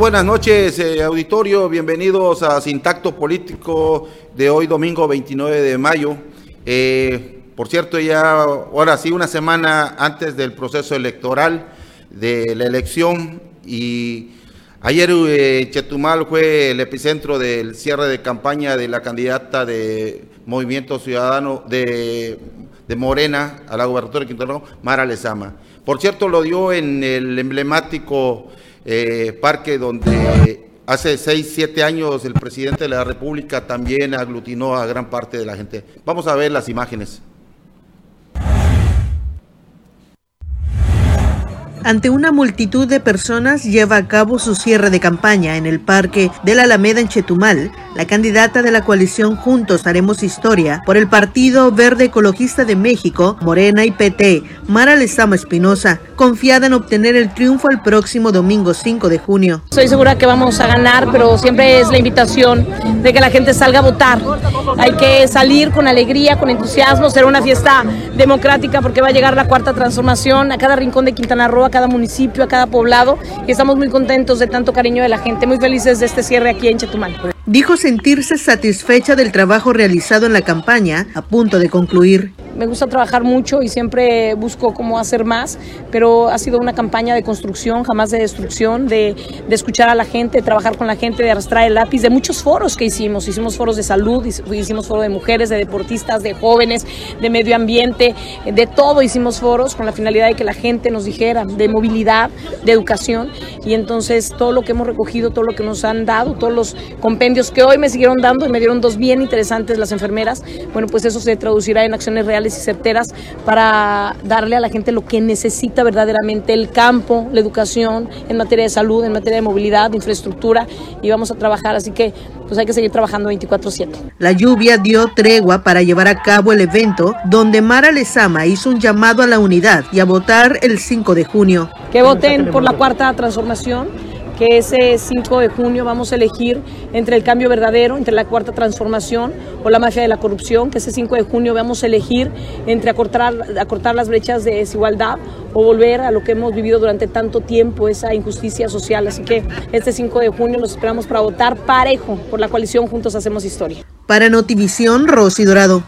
Buenas noches, eh, auditorio. Bienvenidos a Sintacto Político de hoy, domingo 29 de mayo. Eh, por cierto, ya ahora sí, una semana antes del proceso electoral de la elección y ayer eh, Chetumal fue el epicentro del cierre de campaña de la candidata de Movimiento Ciudadano de, Morena a la gobernadora de Quintana Roo, Mara Lezama. Por cierto, lo dio en el emblemático eh, parque donde hace 6, 7 años el presidente de la República también aglutinó a gran parte de la gente. Vamos a ver las imágenes. Ante una multitud de personas lleva a cabo su cierre de campaña en el Parque de la Alameda en Chetumal, la candidata de la coalición Juntos Haremos Historia por el Partido Verde Ecologista de México, Morena y PT, Mara Lezama Espinosa, confiada en obtener el triunfo el próximo domingo 5 de junio. Estoy segura que vamos a ganar, pero siempre es la invitación de que la gente salga a votar. Hay que salir con alegría, con entusiasmo, será una fiesta democrática porque va a llegar la cuarta transformación a cada rincón de Quintana Roo cada municipio, a cada poblado y estamos muy contentos de tanto cariño de la gente, muy felices de este cierre aquí en Chetumal. Dijo sentirse satisfecha del trabajo realizado en la campaña, a punto de concluir me gusta trabajar mucho y siempre busco cómo hacer más, pero ha sido una campaña de construcción, jamás de destrucción, de, de, escuchar a la gente, trabajar con la gente, de arrastrar el lápiz, de muchos foros que hicimos. Hicimos foros de salud, hicimos foros de mujeres, de deportistas, de jóvenes, de medio ambiente, de todo hicimos foros con la finalidad de que la gente nos dijera, de movilidad, de educación. Y entonces todo lo que hemos recogido, todo lo que nos han dado, todos los compendios que hoy me siguieron dando y me dieron dos bien interesantes las enfermeras, bueno, pues eso se traducirá en acciones reales y certeras para darle a la gente lo que necesita verdaderamente el campo, la educación, en materia de salud, en materia de movilidad, de infraestructura y vamos a trabajar, así que pues hay que seguir trabajando 24/7. La lluvia dio tregua para llevar a cabo el evento donde Mara Lezama hizo un llamado a la unidad y a votar el 5 de junio. Que voten por la cuarta transformación que ese 5 de junio vamos a elegir entre el cambio verdadero, entre la cuarta transformación o la mafia de la corrupción, que ese 5 de junio vamos a elegir entre acortar, acortar las brechas de desigualdad o volver a lo que hemos vivido durante tanto tiempo, esa injusticia social. Así que este 5 de junio los esperamos para votar parejo por la coalición Juntos Hacemos Historia. Para Notivisión, Rosy Dorado.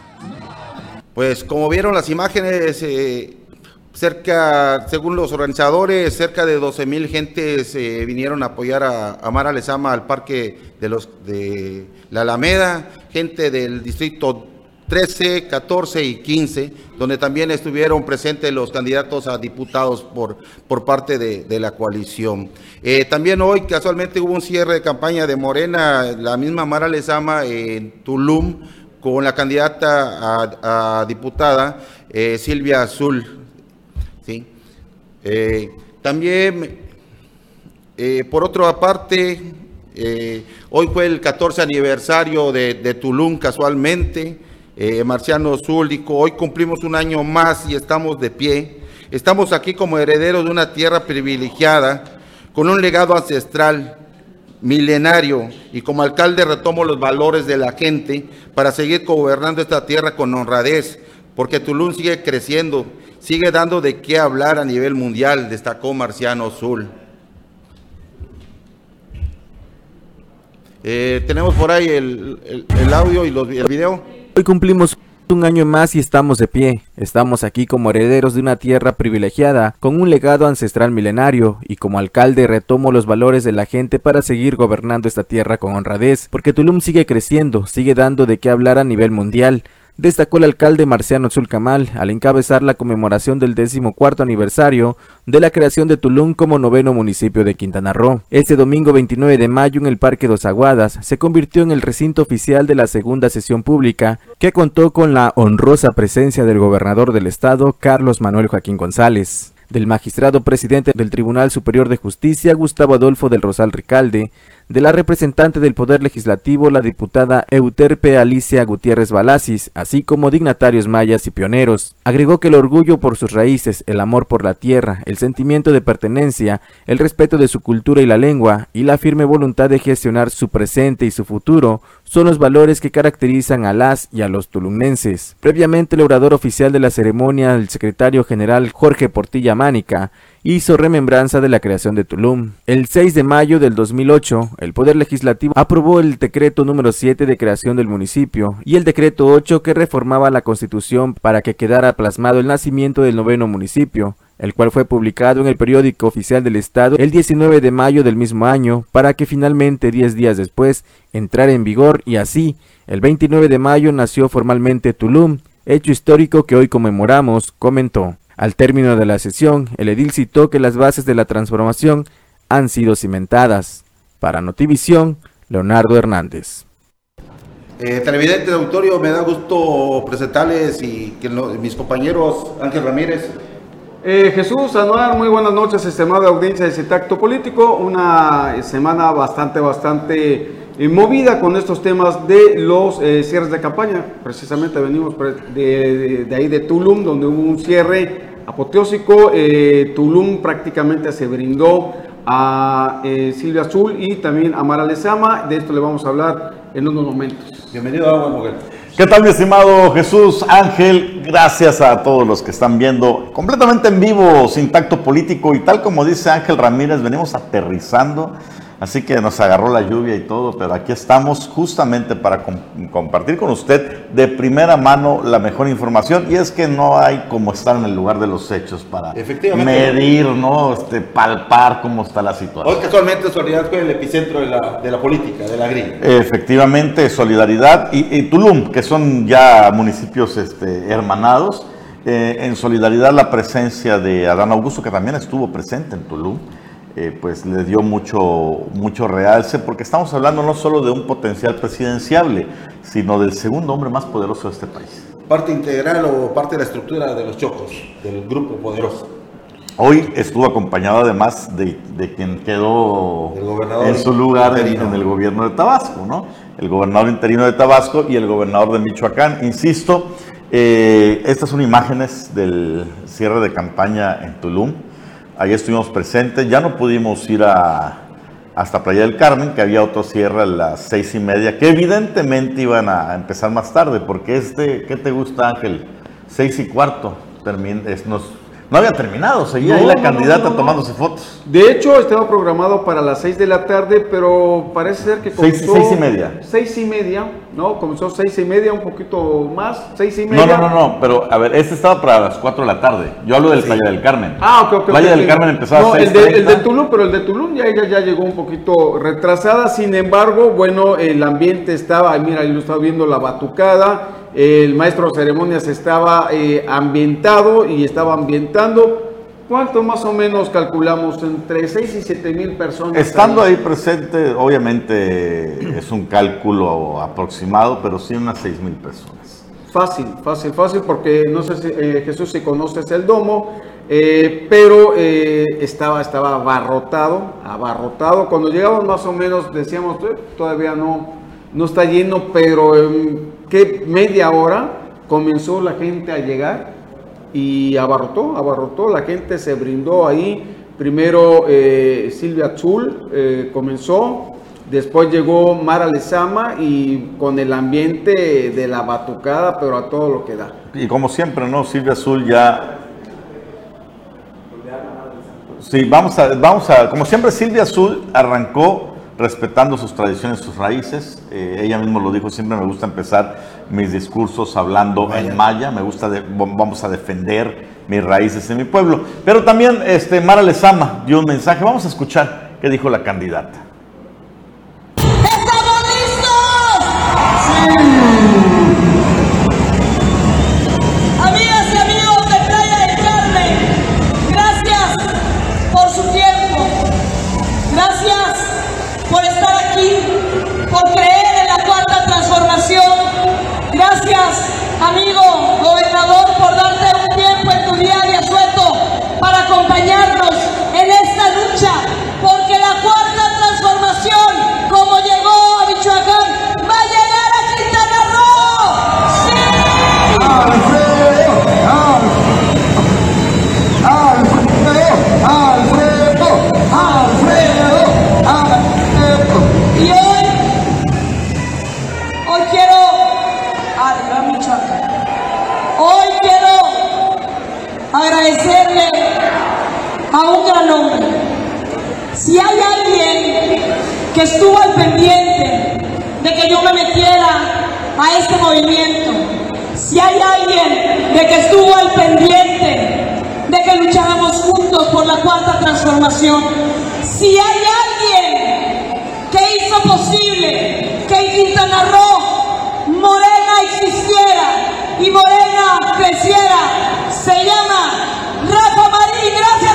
Pues como vieron las imágenes, eh, Cerca, según los organizadores, cerca de 12 mil gentes eh, vinieron a apoyar a, a, Mara Lezama al parque de, los, de la Alameda, gente del distrito 13, 14 y 15, donde también estuvieron presentes los candidatos a diputados por, parte de, la coalición. Eh, también hoy casualmente hubo un cierre de campaña de Morena, la misma Mara Lezama en Tulum, con la candidata a, diputada eh, Silvia Azul. Eh, también, eh, por otra parte, eh, hoy fue el 14 aniversario de, de Tulum casualmente, Marciano Zúlico, hoy cumplimos un año más y estamos de pie. Estamos aquí como herederos de una tierra privilegiada, con un legado ancestral milenario y como alcalde retomo los valores de la gente para seguir gobernando esta tierra con honradez, porque Tulum sigue creciendo sigue dando de qué hablar a nivel mundial, destacó Marciano Zul. Eh, tenemos por ahí el, audio y el video. Hoy cumplimos un año más y estamos de pie. Estamos aquí como herederos de una tierra privilegiada, con un legado ancestral milenario, y como alcalde retomo los valores de la gente para seguir gobernando esta tierra con honradez, porque Tulum sigue creciendo, sigue dando de qué hablar a nivel mundial destacó el alcalde Marciano Zulcamal al encabezar la conmemoración del decimocuarto aniversario de la creación de Tulum como noveno municipio de Quintana Roo. Este domingo 29 de mayo en el Parque Dos Aguadas se convirtió en el recinto oficial de la segunda sesión pública que contó con la honrosa presencia del gobernador del estado Carlos Manuel Joaquín González del magistrado presidente del Tribunal Superior de Justicia Gustavo Adolfo del Rosal Ricalde, de la representante del Poder Legislativo, la diputada Euterpe Alicia Gutiérrez Balasis, así como dignatarios mayas y pioneros. Agregó que el orgullo por sus raíces, el amor por la tierra, el sentimiento de pertenencia, el respeto de su cultura y la lengua, y la firme voluntad de gestionar su presente y su futuro, son los valores que caracterizan a las y a los tulumnenses. Previamente, el orador oficial de la ceremonia, el secretario general Jorge Portilla Mánica, hizo remembranza de la creación de Tulum. El 6 de mayo del 2008, el Poder Legislativo aprobó el decreto número 7 de creación del municipio y el decreto 8 que reformaba la constitución para que quedara plasmado el nacimiento del noveno municipio, el cual fue publicado en el periódico oficial del Estado el 19 de mayo del mismo año, para que finalmente 10 días después entrara en vigor y así, el 29 de mayo nació formalmente Tulum, hecho histórico que hoy conmemoramos, comentó. Al término de la sesión, el edil citó que las bases de la transformación han sido cimentadas. Para Notivisión, Leonardo Hernández. Eh, televidente de auditorio, me da gusto presentarles y que mis compañeros Ángel Ramírez eh, Jesús Anuar, muy buenas noches, estimada audiencia de Citacto Político. Una semana bastante, bastante eh, movida con estos temas de los eh, cierres de campaña. Precisamente venimos de, ahí de Tulum, donde hubo un cierre apoteósico. Tulum prácticamente se brindó a Silvia Azul y también a Mara Lezama. De esto le vamos a hablar en unos momentos. Bienvenido a Agua ¿Qué tal mi estimado Jesús Ángel? Gracias a todos los que están viendo completamente en vivo, sin tacto político y tal como dice Ángel Ramírez, venimos aterrizando Así que nos agarró la lluvia y todo, pero aquí estamos justamente para compartir con usted de primera mano la mejor información. Y es que no hay como estar en el lugar de los hechos para medir, ¿no? Este, palpar cómo está la situación. Hoy casualmente Solidaridad fue el epicentro de la, de la política, de la grilla. Efectivamente, Solidaridad y, Tulum, que son ya municipios este, hermanados. Eh, en Solidaridad la presencia de Adán Augusto, que también estuvo presente en Tulum. Eh, pues le dio mucho, mucho realce, porque estamos hablando no solo de un potencial presidenciable, sino del segundo hombre más poderoso de este país. Parte integral o parte de la estructura de los chocos, del grupo poderoso. Hoy estuvo acompañado además de, quien quedó en su lugar en, el gobierno de Tabasco, ¿no? El gobernador interino de Tabasco y el gobernador de Michoacán. Insisto, eh, estas son imágenes del cierre de campaña en Tulum Ahí estuvimos presentes. Ya no pudimos ir a, hasta Playa del Carmen, que había otro cierre a las seis y media, que evidentemente iban a empezar más tarde, porque este, ¿qué te gusta, Ángel? Seis y cuarto. Termin, nos no había terminado, seguía ahí la candidata tomándose fotos. De hecho, estaba programado para las 6 de la tarde, pero parece ser que comenzó... Seis, y media. Seis y media, ¿no? Comenzó seis y media, un poquito más, seis y media. No, no, no, no, pero a ver, este estaba para las 4 de la tarde. Yo hablo del Playa del Carmen. Ah, ok, ok. Playa del Carmen empezaba no, a 6 el, de, el de Tulum, pero el de Tulum ya, ya, ya, llegó un poquito retrasada. Sin embargo, bueno, el ambiente estaba, mira, yo estaba viendo la batucada el maestro de ceremonias estaba eh, ambientado y estaba ambientando. ¿Cuánto más o menos calculamos? Entre 6 y 7 mil personas. Estando ahí. presente, obviamente es un cálculo aproximado, pero sí unas 6 mil personas. Fácil, fácil, fácil, porque no sé si eh, Jesús si conoces el domo, eh, pero estaba, estaba abarrotado, abarrotado. Cuando llegamos más o menos decíamos, todavía no, no está lleno, pero que media hora comenzó la gente a llegar y abarrotó, abarrotó, la gente se brindó ahí. Primero eh, Silvia Azul eh, comenzó, después llegó Mara Lezama y con el ambiente de la batucada, pero a todo lo que da. Y como siempre, ¿no? Silvia Azul ya... Sí, vamos a, vamos a, como siempre Silvia Azul arrancó respetando sus tradiciones, sus raíces. Eh, ella misma lo dijo, siempre me gusta empezar mis discursos hablando en maya, me gusta, vamos a defender mis raíces en mi pueblo. Pero también este, Mara Lezama dio un mensaje, vamos a escuchar qué dijo la candidata. ¿Estamos listos? Gracias, estuvo al pendiente de que yo me metiera a este movimiento, si hay alguien de que estuvo al pendiente de que lucháramos juntos por la cuarta transformación, si hay alguien que hizo posible que en Quintana Morena existiera y Morena creciera, se llama Rafa Marín. Gracias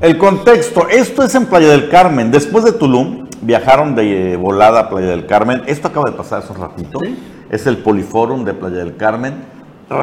El contexto, esto es en Playa del Carmen. Después de Tulum, viajaron de volada a Playa del Carmen. Esto acaba de pasar hace un ratito. Es el Poliforum de Playa del Carmen.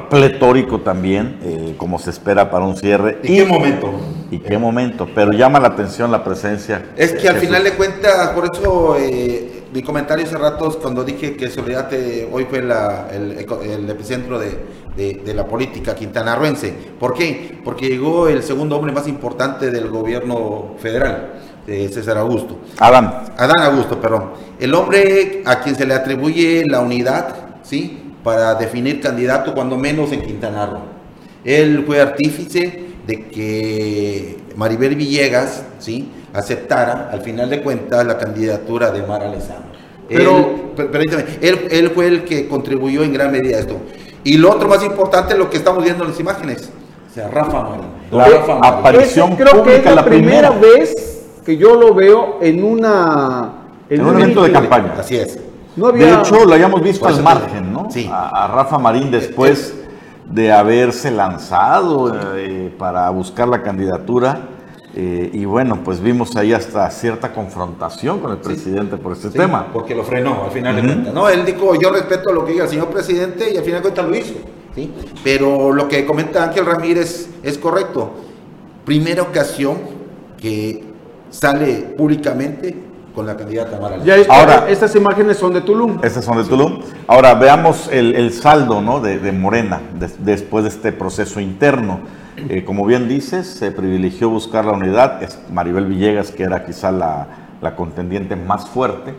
Pletórico también, eh, como se espera para un cierre. ¿Y qué momento? ¿Y qué momento? Pero llama la atención la presencia. Es que al final de cuentas, por eso eh, mi comentario hace ratos cuando dije que Soledad eh, hoy fue la- el, epicentro de, de- de la política quintanarruense. ¿Por qué? Porque llegó el segundo hombre más importante del gobierno federal, de César Augusto. Adán, Adán Augusto, perdón. El hombre a quien se le atribuye la unidad, ¿sí? Para definir candidato, cuando menos en Quintana Roo. Él fue artífice de que Maribel Villegas, ¿sí? Aceptara, al final de cuentas, la candidatura de Mara Lezama. Pero- él, per- permítame, él, él fue el que contribuyó en gran medida a esto. Y lo otro más importante, lo que estamos viendo en las imágenes. O sea, Rafa Marín. La Rafa Marín. aparición Ese creo que es pública, la, la primera, primera. vez que yo lo veo en una en un evento de campaña. Así es. No había, De hecho, lo hayamos visto al margen. ¿no? Sí. A, a Rafa Marín después de haberse lanzado eh, para buscar la candidatura. Eh, y bueno, pues vimos ahí hasta cierta confrontación con el presidente por este Sí, tema. Porque lo frenó al final de cuentas. No, él dijo, yo respeto lo que diga el señor presidente y al final de cuentas lo hizo. ¿sí? Pero lo que comenta Ángel Ramírez es correcto. Primera ocasión que sale públicamente con la candidata Mara ya Ahora- estas imágenes son de Tulum. Estas son de Tulum. Ahora veamos el, el saldo ¿no? de, de Morena des- después de este proceso interno. Eh, como bien dices, se privilegió buscar la unidad. Maribel Villegas, que era quizá la, la contendiente más fuerte,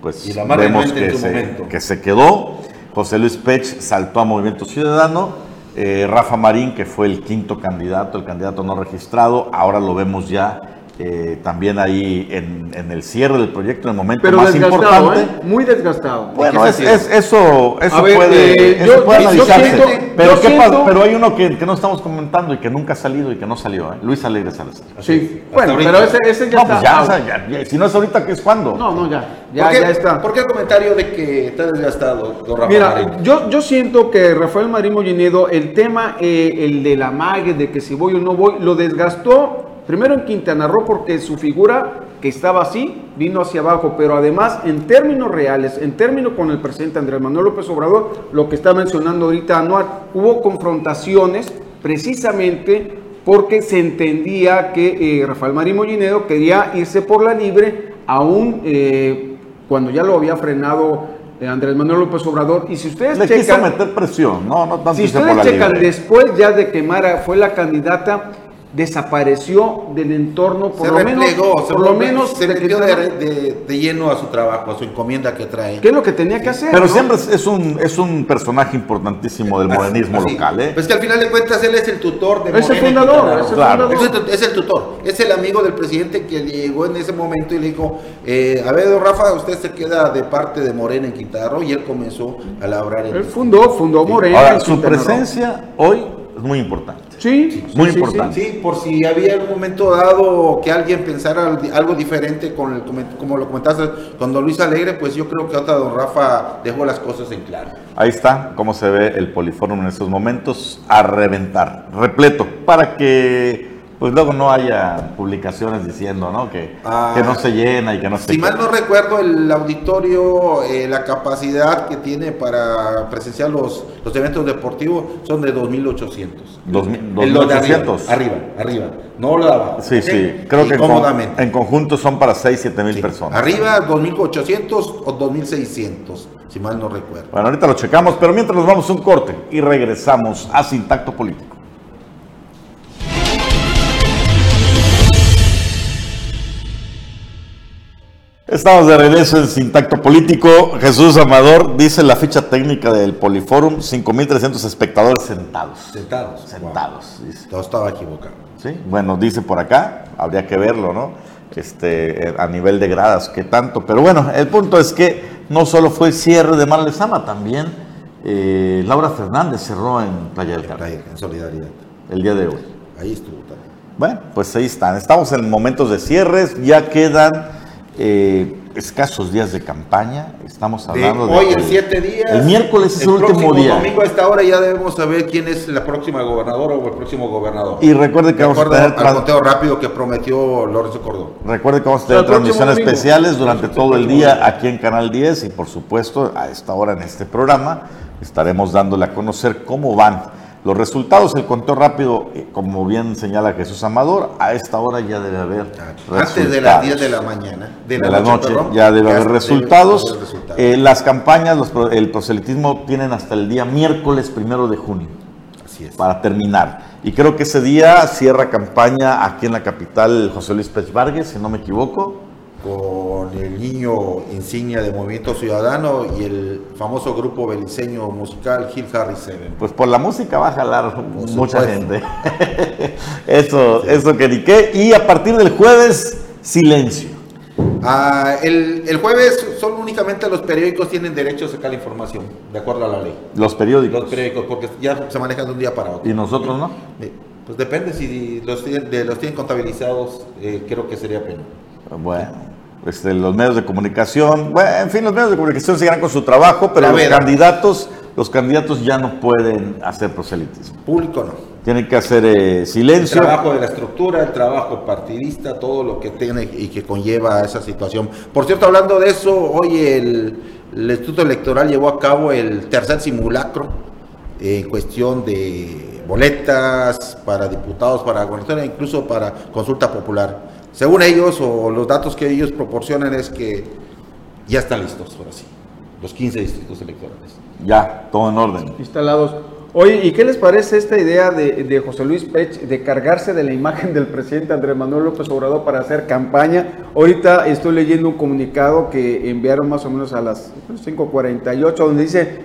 pues Y la vemos se, que se quedó. José Luis Pech saltó a Movimiento Ciudadano. Eh, Rafa Marín, que fue el quinto candidato, el candidato no registrado, ahora lo vemos ya eh, también ahí en, en el cierre del proyecto, en el momento Pero más desgastado, importante. ¿eh? Muy desgastado. Bueno, ¿En es, eso, eso ver, puede, eh, eso yo- puede yo analizarse. siento- pero, ¿qué siento- pero hay uno que, que no estamos comentando y que nunca ha salido y que no salió, ¿eh? Luis Alegre Salazar. Sí, bueno, ahorita. pero ese, ese ya No, está. pues ya, Ah, o sea, ya- ya, si no es ahorita, ¿qué es cuándo? No, no, ya. Ya, ¿Por qué, ya está. ¿Por qué el comentario de que está desgastado, don Rafa Mira, Marín? yo, yo siento que Rafael Marín Mollinedo, el tema, eh, el de la mague, de que si voy o no voy, lo desgastó primero en Quintana Roo porque su figura, que estaba así, vino hacia abajo, pero además en términos reales, en términos con el presidente Andrés Manuel López Obrador, lo que está mencionando ahorita Anuar, hubo confrontaciones precisamente porque se entendía que eh, Rafael Marín Mollinedo quería irse por la libre, aún eh, cuando ya lo había frenado eh, Andrés Manuel López Obrador. Y si ustedes Le quiso meter presión, no, no tanto si ustedes checan libre. después ya de que Mara fue la candidata, desapareció del entorno, por se lo menos, replegó, se, por lo menos se de metió que- de, de- de lleno a su trabajo, a su encomienda que trae. ¿Qué es lo que tenía que hacer? Pero no? siempre es- un, es un personaje importantísimo del modernismo Así. local, ¿eh? Pues que al final de cuentas él es el tutor de Es el fundador, es el Claro. fundador. Es el, es el tutor, es el amigo del presidente que llegó en ese momento y le dijo, eh, a ver, don Rafa, usted se queda de parte de Morena en Quintana Roo y él comenzó a labrar en Él fundó, fundó Morena. Ahora, en su Quintana Roo. presencia hoy es muy importante. Sí, Muy sí, sí, importante. Sí, por si había algún momento dado que alguien pensara al- algo diferente con el, como lo comentaste con don Luis Alegre, pues yo creo que otra don Rafa dejó las cosas en claro. Ahí está cómo se ve el poliforum en estos momentos a reventar, repleto, para que pues luego no haya publicaciones diciendo ¿no? Que, Ah. que no se llena y que no se Si mal no recuerdo, el auditorio, eh, la capacidad que tiene para presenciar los, los eventos deportivos son de 2.800. Dos mil- El lo de 2.800. Arriba, arriba, arriba, no lo daba. Sí, sí, creo que en, conjunto son para 6, 7 mil Sí. personas. Arriba 2.800 o 2.600, si mal no recuerdo. Bueno, ahorita lo checamos, pero mientras nos vamos a un corte y regresamos a Sin Tacto Político. Estamos de regreso en Sin Tacto Político. Jesús Amador dice la ficha técnica del Poliforum, 5.300 espectadores sentados. Sentados. Sentados. Todo estaba equivocado. Sí, bueno, dice por acá, habría que verlo, ¿no? Este, a nivel de gradas, qué tanto. Pero bueno, el punto es que no solo fue el cierre de Mar Lezama, también eh, Laura Fernández cerró en Playa del Carmen. En solidaridad. El día de hoy. Ahí estuvo también. Bueno, pues ahí están. Estamos en momentos de cierres, ya quedan eh, escasos días de campaña. Estamos hablando de. hoy en siete días. El miércoles es el, último día. domingo a esta hora ya debemos saber quién es la próxima gobernadora o el próximo gobernador. Y recuerde que vamos a tener. al conteo rápido que prometió Lorenzo Cordón. Recuerde que vamos a tener transmisiones especiales durante todo el día aquí en Canal 10 y, por supuesto, a esta hora en este programa estaremos dándole a conocer cómo van los resultados, el conteo rápido, eh, como bien señala Jesús Amador, a esta hora ya debe haber Antes de las 10 de la mañana, de la, noche, ya debe haber resultados. Eh, las campañas, el proselitismo tienen hasta el día miércoles primero de junio para terminar. Y creo que ese día cierra campaña aquí en la capital José Luis Pérez Vargas, si no me equivoco con el niño insignia de Movimiento Ciudadano y el famoso grupo beliceño musical Hill Harry Seven. Pues por la música va a jalar mucha gente. eso, eso que ni qué. Y a partir del jueves, silencio. Ah, el, el, jueves solo únicamente los periódicos tienen derecho a sacar la información, de acuerdo a la ley. Los periódicos. Los periódicos, porque ya se manejan de un día para otro. ¿Y nosotros no? Pues depende, si los, de, los tienen contabilizados, eh, creo que sería pena. Bueno. Este, los medios de comunicación, bueno, en fin, los medios de comunicación seguirán con su trabajo, pero los candidatos, los candidatos ya no pueden hacer proselitismo. Público no. Tienen que hacer eh, silencio. El trabajo de la estructura, el trabajo partidista, todo lo que tiene y que conlleva esa situación. Por cierto, hablando de eso, hoy el, Instituto Electoral llevó a cabo el tercer simulacro en cuestión de boletas para diputados, para gobernadores, incluso para consulta popular. Según ellos, o los datos que ellos proporcionan, es que ya están listos, ahora sí, los 15 distritos electorales. Ya, todo en orden. Instalados. Oye, ¿y qué les parece esta idea de, José Luis Pech de cargarse de la imagen del presidente Andrés Manuel López Obrador para hacer campaña? Ahorita estoy leyendo un comunicado que enviaron más o menos a las 5.48, donde dice,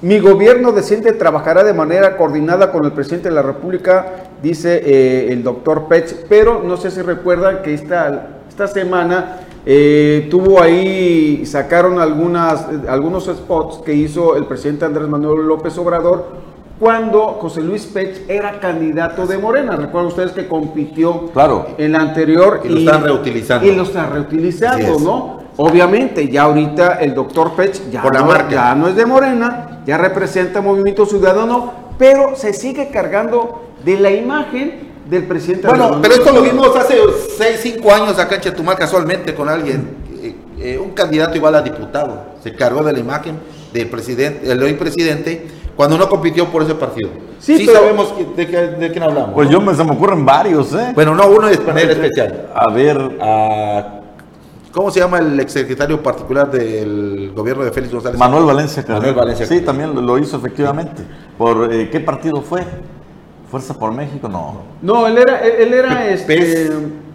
mi gobierno decente trabajará de manera coordinada con el presidente de la República, dice eh, el doctor Pech, pero no sé si recuerdan que esta, esta semana eh, tuvo ahí, sacaron algunas, algunos spots que hizo el presidente Andrés Manuel López Obrador cuando José Luis Pech era candidato de Morena. Recuerdan ustedes que compitió claro. en la anterior. Y, lo están reutilizando. Y lo están reutilizando, ¿no? Obviamente, ya ahorita el doctor Pech ya, ya no es de Morena, ya representa Movimiento Ciudadano, pero se sigue cargando de la imagen del presidente. Bueno, pero esto lo vimos hace 6, 5 años acá en Chetumal casualmente con alguien, eh, eh, un candidato igual a diputado, se cargó de la imagen del presidente, el hoy presidente, cuando no compitió por ese partido. Sí, sabemos de, de, quién hablamos. Pues yo me, se me ocurren varios, ¿eh? Bueno, no, uno de manera especial. A ver. A ¿Cómo se llama el exsecretario particular del gobierno de Félix González? Manuel Valencia. Manuel Valencia. Sí, también lo hizo efectivamente. ¿Por eh, qué partido fue? ¿Fuerza por México? No. No, él era, él era este,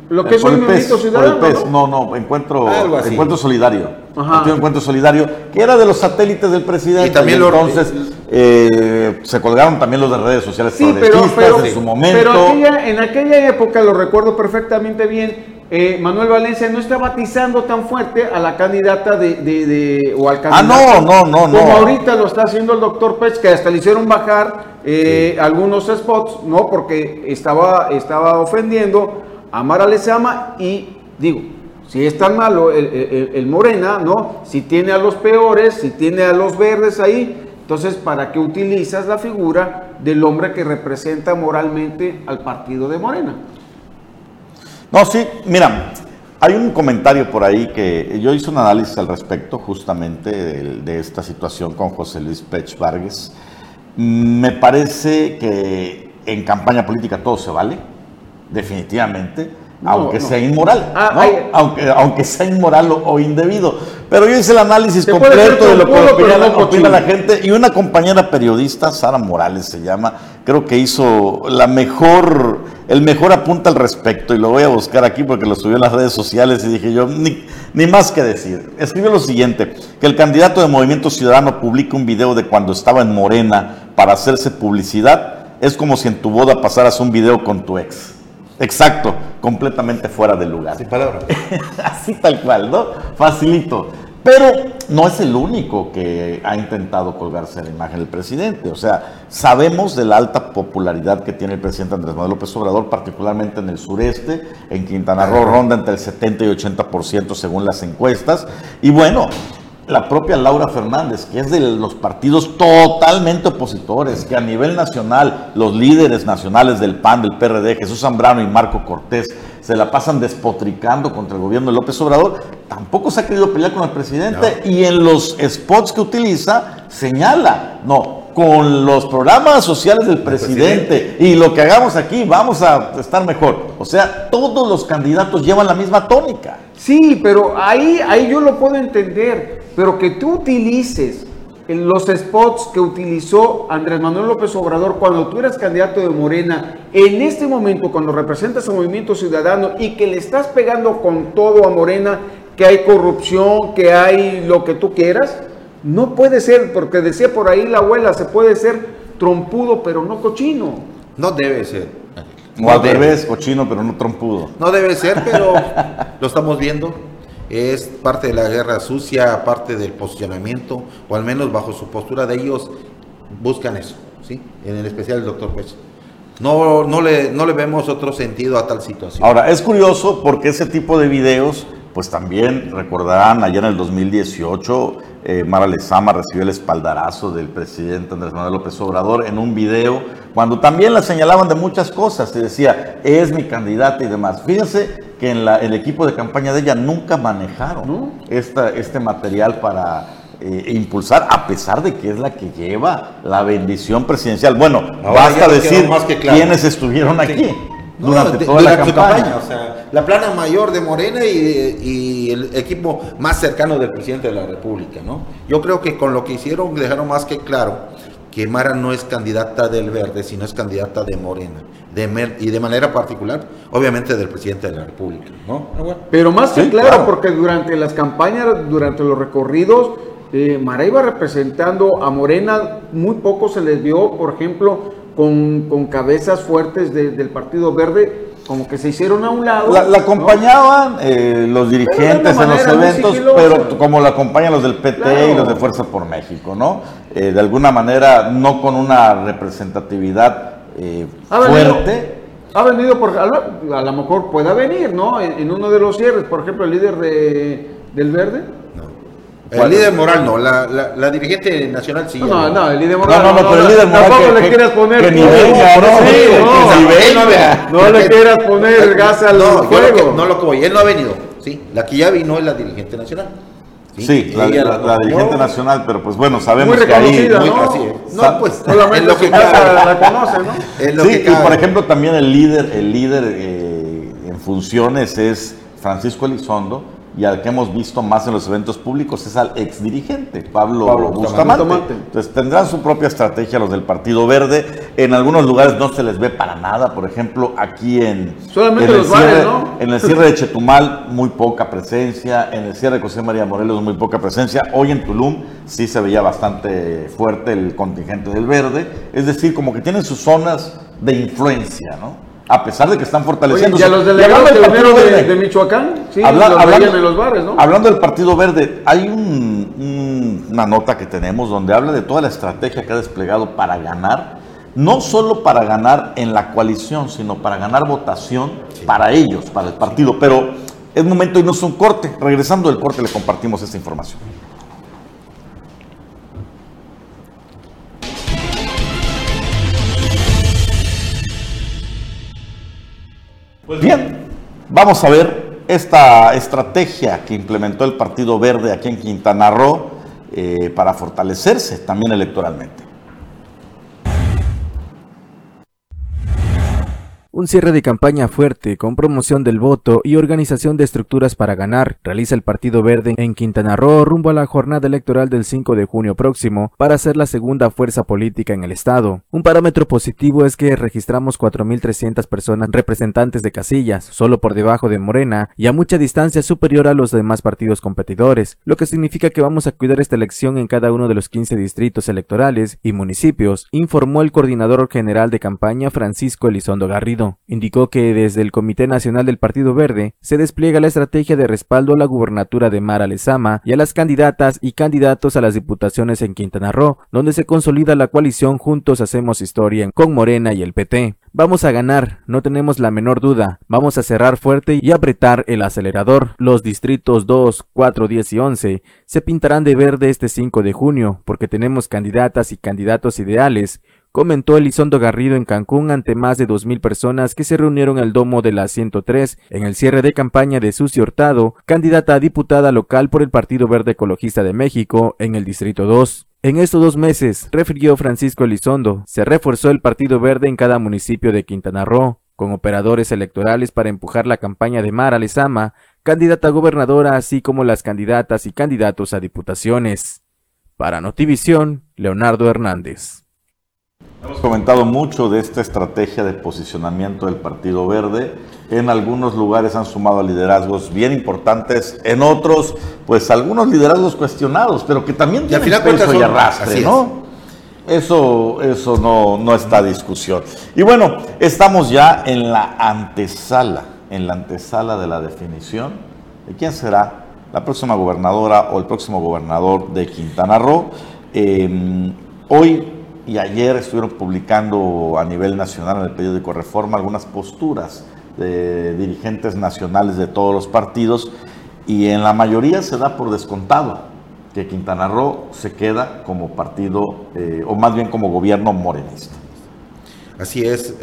lo que es un movimiento ciudadano. ¿no? no, no, encuentro, encuentro solidario. Ajá. Encuentro solidario, que era de los satélites del presidente. Y también lo, entonces eh, se colgaron también los de redes sociales sí, pero, pero, en su momento. Pero en aquella época, lo recuerdo perfectamente bien, eh, Manuel Valencia no está batizando tan fuerte a la candidata de, de, o al candidato. Ah, no, no, no, no. Como ahorita lo está haciendo el doctor Pech, que hasta le hicieron bajar eh, algunos spots, ¿no? Porque estaba, estaba ofendiendo a Mara Lezama y digo, si es tan malo el, el, Morena, ¿no? Si tiene a los peores, si tiene a los verdes ahí, entonces, ¿para qué utilizas la figura del hombre que representa moralmente al partido de Morena? No, sí, mira, hay un comentario por ahí que yo hice un análisis al respecto justamente de, esta situación con José Luis Pech Vargas. Me parece que en campaña política todo se vale, definitivamente, aunque sea inmoral, ah, aunque, aunque sea inmoral o, indebido. Pero yo hice el análisis completo de lo que opina la gente y una compañera periodista, Sara Morales se llama, creo que hizo la mejor el mejor apunta al respecto y lo voy a buscar aquí porque lo subió en las redes sociales y dije yo, ni, Ni más que decir. Escribió lo siguiente, que el candidato de Movimiento Ciudadano publique un video de cuando estaba en Morena para hacerse publicidad. Es como si en tu boda pasaras un video con tu ex. Exacto, completamente fuera de lugar. Sin palabras. Así tal cual, ¿no? Facilito. Pero no es el único que ha intentado colgarse la imagen del presidente. O sea, sabemos de la alta popularidad que tiene el presidente Andrés Manuel López Obrador, particularmente en el sureste. En Quintana Roo ronda entre el 70 y 80% según las encuestas. Y bueno, la propia Laura Fernández, que es de los partidos totalmente opositores, que a nivel nacional los líderes nacionales del PAN, del PRD, Jesús Zambrano y Marco Cortés, se la pasan despotricando contra el gobierno de López Obrador, tampoco se ha querido pelear con el presidente y en los spots que utiliza señala, no, con los programas sociales del presidente, y lo que hagamos aquí vamos a estar mejor. O sea, todos los candidatos llevan la misma tónica. Sí, pero ahí, ahí yo lo puedo entender, pero que tú utilices los spots que utilizó Andrés Manuel López Obrador cuando tú eras candidato de Morena, en este momento cuando representas al Movimiento Ciudadano y que le estás pegando con todo a Morena, que hay corrupción, que hay lo que tú quieras, no puede ser, porque decía por ahí la abuela, se puede ser trompudo pero no cochino. No debe ser. O al revés, cochino pero no trompudo. No debe ser, pero lo estamos viendo es parte de la guerra sucia, parte del posicionamiento, o al menos bajo su postura de ellos, buscan eso, ¿sí? En especial el doctor Pérez. No, no, le, no le vemos otro sentido a tal situación. Ahora, es curioso porque ese tipo de videos, pues también recordarán, allá en el 2018, eh, Mara Lezama recibió el espaldarazo del presidente Andrés Manuel López Obrador en un video, cuando también la señalaban de muchas cosas, se decía, es mi candidata y demás. Fíjense que en el equipo de campaña de ella nunca manejaron este material para eh, impulsar, a pesar de que es la que lleva la bendición presidencial. Bueno, basta decir quiénes estuvieron aquí. durante toda la campaña. o sea, la plana mayor de Morena y, y, el equipo más cercano del presidente de la República, ¿no? Yo creo que con lo que hicieron dejaron más que claro que Mara no es candidata del Verde, sino es candidata de Morena. De y de manera particular, obviamente, del presidente de la República. ¿no? Ah, Pero más que claro, porque durante las campañas, durante los recorridos, eh, Mara iba representando a Morena, muy poco se les vio, por ejemplo, con, con cabezas fuertes del Partido Verde como que se hicieron a un lado. La, acompañaban eh, los dirigentes en los eventos, pero como la acompañan los del PT y los de Fuerza por México, ¿no? Eh, de alguna manera, no con una representatividad eh, fuerte. ha venido, por, a lo, mejor pueda venir, ¿no? En, uno de los cierres, por ejemplo, el líder de, del Verde. El líder moral no, la, la, la, dirigente nacional sí. No, no, el líder moral no. No, no, pero el líder moral. Tampoco le quieras poner. Que ni venga, no, sí, no, no, le quieras poner gas al fuego. no lo que voy, él no ha venido, sí. La que ya vino es la dirigente nacional. Sí, la, la, dirigente nacional, pero pues bueno, sabemos muy que ahí. ¿no? Muy, así es. No, pues en lo que cada la conoce, ¿no? sí, y por ejemplo también el líder, el líder eh, en funciones es Francisco Elizondo y al que hemos visto más en los eventos públicos es al ex dirigente, Pablo, Bustamante. Entonces tendrán su propia estrategia los del Partido Verde. En algunos lugares no se les ve para nada, por ejemplo, aquí en, Solamente en, el, cierre, ¿no? en el cierre de Chetumal, muy poca presencia. En el cierre de José María Morelos, muy poca presencia. Hoy en Tulum sí se veía bastante fuerte el contingente del Verde. Es decir, como que tienen sus zonas de influencia, ¿no? A pesar de que están fortaleciendo. ¿Y a los delegados del Partido Verde, de, Michoacán? Sí, hablando, en los bares, ¿no? Hablando del Partido Verde, hay una nota que tenemos donde habla de toda la estrategia que ha desplegado para ganar, no solo para ganar en la coalición, sino para ganar votación para ellos, para el partido. Pero es momento y no es un corte. Regresando del corte le compartimos esta información. Pues bien, vamos a ver esta estrategia que implementó el Partido Verde aquí en Quintana Roo eh, para fortalecerse también electoralmente. Un cierre de campaña fuerte con promoción del voto y organización de estructuras para ganar realiza el Partido Verde en Quintana Roo rumbo a la jornada electoral del 5 de junio próximo para ser la segunda fuerza política en el estado. Un parámetro positivo es que registramos 4.300 personas representantes de casillas, solo por debajo de Morena y a mucha distancia superior a los demás partidos competidores, lo que significa que vamos a cuidar esta elección en cada uno de los 15 distritos electorales y municipios, informó el coordinador general de campaña Francisco Elizondo Garrido. Indicó que desde el Comité Nacional del Partido Verde se despliega la estrategia de respaldo a la gubernatura de Mara Lezama y a las candidatas y candidatos a las diputaciones en Quintana Roo, donde se consolida la coalición Juntos Hacemos Historia con Morena y el PT. Vamos a ganar, no tenemos la menor duda. Vamos a cerrar fuerte y apretar el acelerador. Los distritos 2, 4, 10 y 11 se pintarán de verde este 5 de junio porque tenemos candidatas y candidatos ideales comentó Elizondo Garrido en Cancún ante más de 2.000 personas que se reunieron el domo de la 103 en el cierre de campaña de Susi Hurtado, candidata a diputada local por el Partido Verde Ecologista de México en el Distrito 2. En estos dos meses, refirió Francisco Elizondo, se reforzó el Partido Verde en cada municipio de Quintana Roo, con operadores electorales para empujar la campaña de Mara Lezama, candidata a gobernadora, así como las candidatas y candidatos a diputaciones. Para Notivisión, Leonardo Hernández. Hemos comentado mucho de esta estrategia de posicionamiento del Partido Verde. En algunos lugares han sumado liderazgos bien importantes, en otros, pues algunos liderazgos cuestionados, pero que también tienen peso y arrastre, ¿no? Eso, eso no, no está a discusión. Y bueno, estamos ya en la antesala, en la antesala de la definición de quién será la próxima gobernadora o el próximo gobernador de Quintana Roo. Eh, hoy y ayer estuvieron publicando a nivel nacional en el periódico Reforma algunas posturas de dirigentes nacionales de todos los partidos y en la mayoría se da por descontado que Quintana Roo se queda como partido eh, o más bien como gobierno morenista. Así es,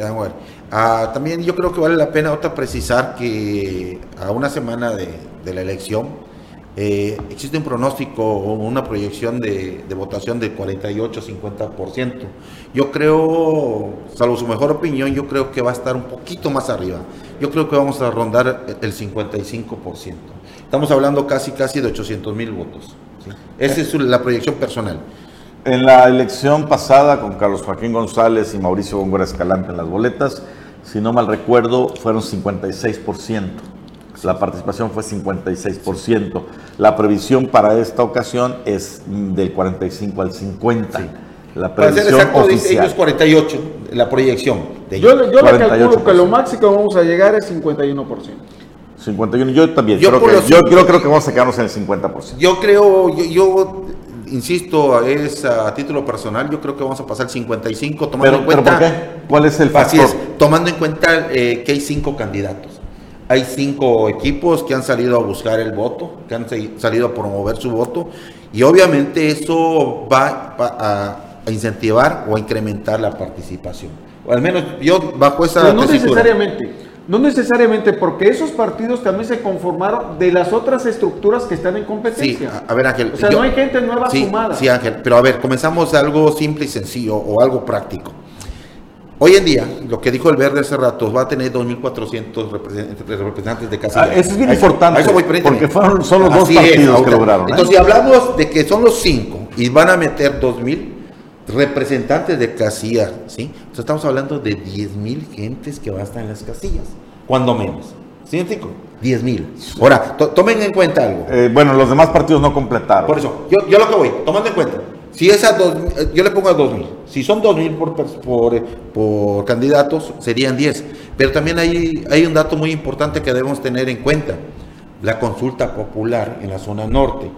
ah, también yo creo que vale la pena otra precisar que a una semana de la elección, eh, existe un pronóstico o una proyección de, votación de 48-50%. Yo creo, salvo su mejor opinión, yo creo que va a estar un poquito más arriba. Yo creo que vamos a rondar el 55%. Estamos hablando casi, casi de 800 mil votos. Esa es la proyección personal. En la elección pasada con Carlos Joaquín González y Mauricio Góngora Escalante en las boletas, si no mal recuerdo, fueron 56% la participación fue 56%. La previsión para esta ocasión es del 45 al 50. La previsión exacto, oficial. Dice 48, la proyección. De yo, yo le calculo que lo máximo vamos a llegar es 51%. 51, yo también. Yo, creo que, yo, creo que vamos a quedarnos en el 50%. Yo creo, yo, insisto, es a título personal, yo creo que vamos a pasar el 55 tomando en cuenta. ¿pero por qué? ¿Cuál es el factor? Así es, tomando en cuenta eh, que hay cinco candidatos. Hay cinco equipos que han salido a buscar el voto, que han salido a promover su voto y obviamente eso va, a, incentivar o a incrementar la participación. O al menos yo bajo esa... Pero no necesariamente, no necesariamente porque esos partidos también se conformaron de las otras estructuras que están en competencia. Sí, a ver Ángel. O sea, no hay gente nueva sumada. Sí Ángel, pero a ver, comenzamos algo simple y sencillo o algo práctico. Hoy en día, lo que dijo el verde hace rato, va a tener 2.400 representantes de casilla. Ah, eso es bien importante, porque fueron, son los dos partidos que lograron. ¿eh? Entonces, si hablamos de que son los cinco y van a meter 2.000 representantes de casilla, ¿sí? Entonces estamos hablando de 10.000 gentes que van a estar en las casillas, cuando menos. ¿Sí, entiendo? 10 mil. Ahora, tomen en cuenta algo. Eh, bueno, los demás partidos no completaron. Por eso, yo, yo lo que voy, tomando en cuenta, si esas dos, yo le pongo a 2.000. Si son 2.000 por, por, por candidatos, serían 10. Pero también hay, hay un dato muy importante que debemos tener en cuenta. La consulta popular en la zona norte.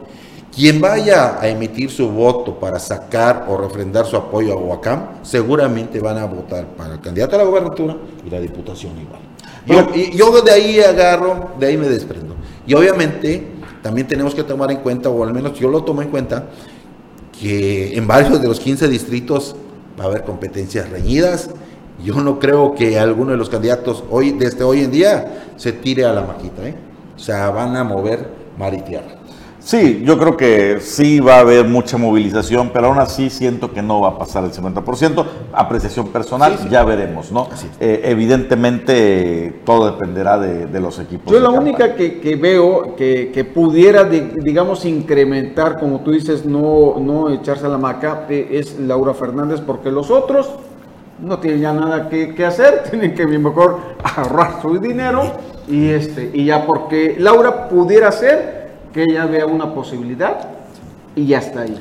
Quien vaya a emitir su voto para sacar o refrendar su apoyo a Huacam, seguramente van a votar para el candidato a la gobernatura y la diputación igual. Yo, y yo de ahí agarro, de ahí me desprendo. Y obviamente también tenemos que tomar en cuenta, o al menos yo lo tomo en cuenta, que en varios de los 15 distritos va a haber competencias reñidas. Yo no creo que alguno de los candidatos hoy, desde hoy en día, se tire a la maquita. ¿eh? O sea, van a mover mar y tierra. Sí, yo creo que sí va a haber mucha movilización, pero aún así siento que no va a pasar el 50%. Apreciación personal, ya veremos, ¿no? Eh, evidentemente todo dependerá de, los equipos. Yo la única que, veo que, pudiera, digamos, incrementar, como tú dices, no, no echarse a la maca, eh, es Laura Fernández, porque los otros no tienen ya nada que, que hacer, tienen que mejor ahorrar su dinero y, este, y ya porque Laura pudiera ser que ella vea una posibilidad y ya está ahí.